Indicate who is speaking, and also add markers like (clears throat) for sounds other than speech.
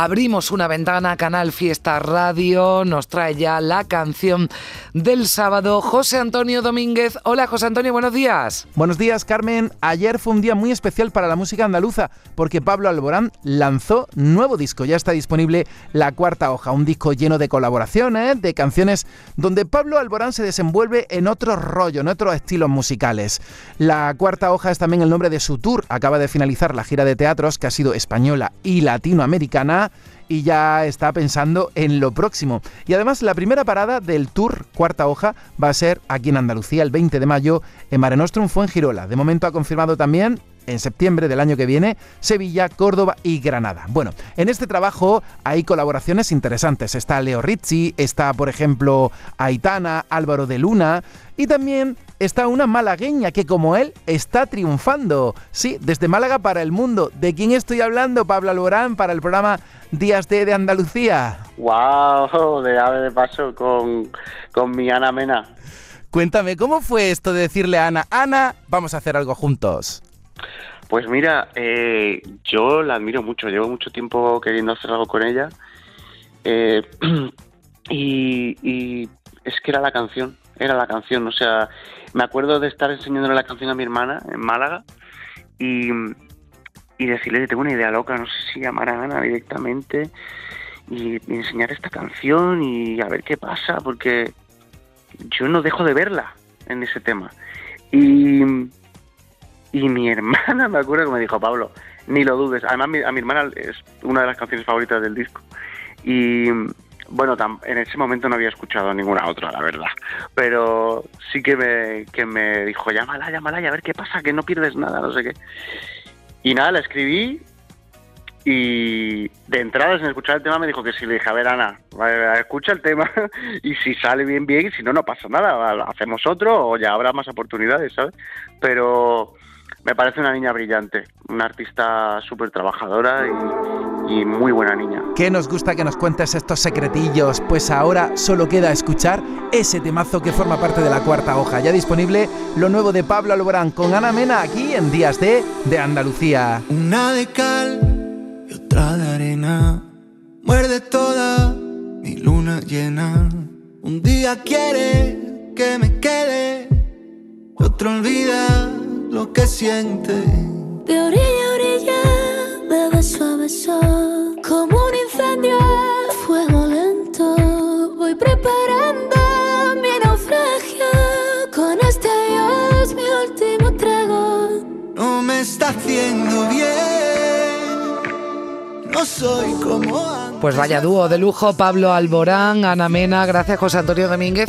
Speaker 1: Abrimos una ventana, Canal Fiesta Radio nos trae ya la canción del sábado. José Antonio Domínguez. Hola José Antonio, buenos días.
Speaker 2: Buenos días Carmen. Ayer fue un día muy especial para la música andaluza porque Pablo Alborán lanzó nuevo disco. Ya está disponible La Cuarta Hoja, un disco lleno de colaboraciones, de canciones donde Pablo Alborán se desenvuelve en otro rollo, en otros estilos musicales. La Cuarta Hoja es también el nombre de su tour. Acaba de finalizar la gira de teatros que ha sido española y latinoamericana y ya está pensando en lo próximo. Y además la primera parada del Tour Cuarta Hoja va a ser aquí en Andalucía el 20 de mayo en Mare Nostrum Girola. De momento ha confirmado también en septiembre del año que viene, Sevilla, Córdoba y Granada. Bueno, en este trabajo hay colaboraciones interesantes. Está Leo Rizzi, está por ejemplo Aitana, Álvaro de Luna y también está una malagueña que como él está triunfando. Sí, desde Málaga para el mundo. ¿De quién estoy hablando? Pablo Alborán para el programa Días de, de Andalucía.
Speaker 3: ¡Wow! De ave de paso con, con mi Ana Mena.
Speaker 2: Cuéntame, ¿cómo fue esto de decirle a Ana, Ana, vamos a hacer algo juntos?
Speaker 3: Pues mira, eh, yo la admiro mucho, llevo mucho tiempo queriendo hacer algo con ella. Eh, (clears throat) y, es que era la canción, era la canción. O sea, me acuerdo de estar enseñándole la canción a mi hermana en Málaga y, y decirle, tengo una idea loca, no sé si llamar a Ana directamente y, y enseñar esta canción y a ver qué pasa, porque yo no dejo de verla en ese tema. Y, y mi (laughs) hermana me acuerdo que me dijo, Pablo, ni lo dudes. Además, a mi hermana es una de las canciones favoritas del disco. Y bueno, en ese momento no había escuchado ninguna otra, la verdad. Pero sí que me, que me dijo, llámala, llámala y a ver qué pasa, que no pierdes nada, no sé qué. Y nada, la escribí y de entrada, sin escuchar el tema, me dijo que sí. Le dije, a ver, Ana, escucha el tema (laughs) y si sale bien, bien, y si no, no pasa nada. Hacemos otro o ya habrá más oportunidades, ¿sabes? Pero me parece una niña brillante, una artista súper trabajadora y, muy buena niña.
Speaker 2: ¿Qué nos gusta que nos cuentes estos secretillos? Pues ahora solo queda escuchar ese temazo que forma parte de la cuarta hoja. Ya disponible lo nuevo de Pablo Alborán con Ana Mena aquí en Días de, de Andalucía.
Speaker 4: Una de cal y otra de arena. Muerde toda mi luna llena. Un día quiere que me quede, otro olvida lo que siente.
Speaker 5: De orilla a orilla, de beso a beso, como un incendio a fuego lento. Voy preparando mi naufragio, con este Dios mi último trago.
Speaker 4: No me está haciendo bien, no soy como antes.
Speaker 1: Pues vaya dúo de lujo, Pablo Alborán, Ana Mena, gracias José Antonio Domínguez.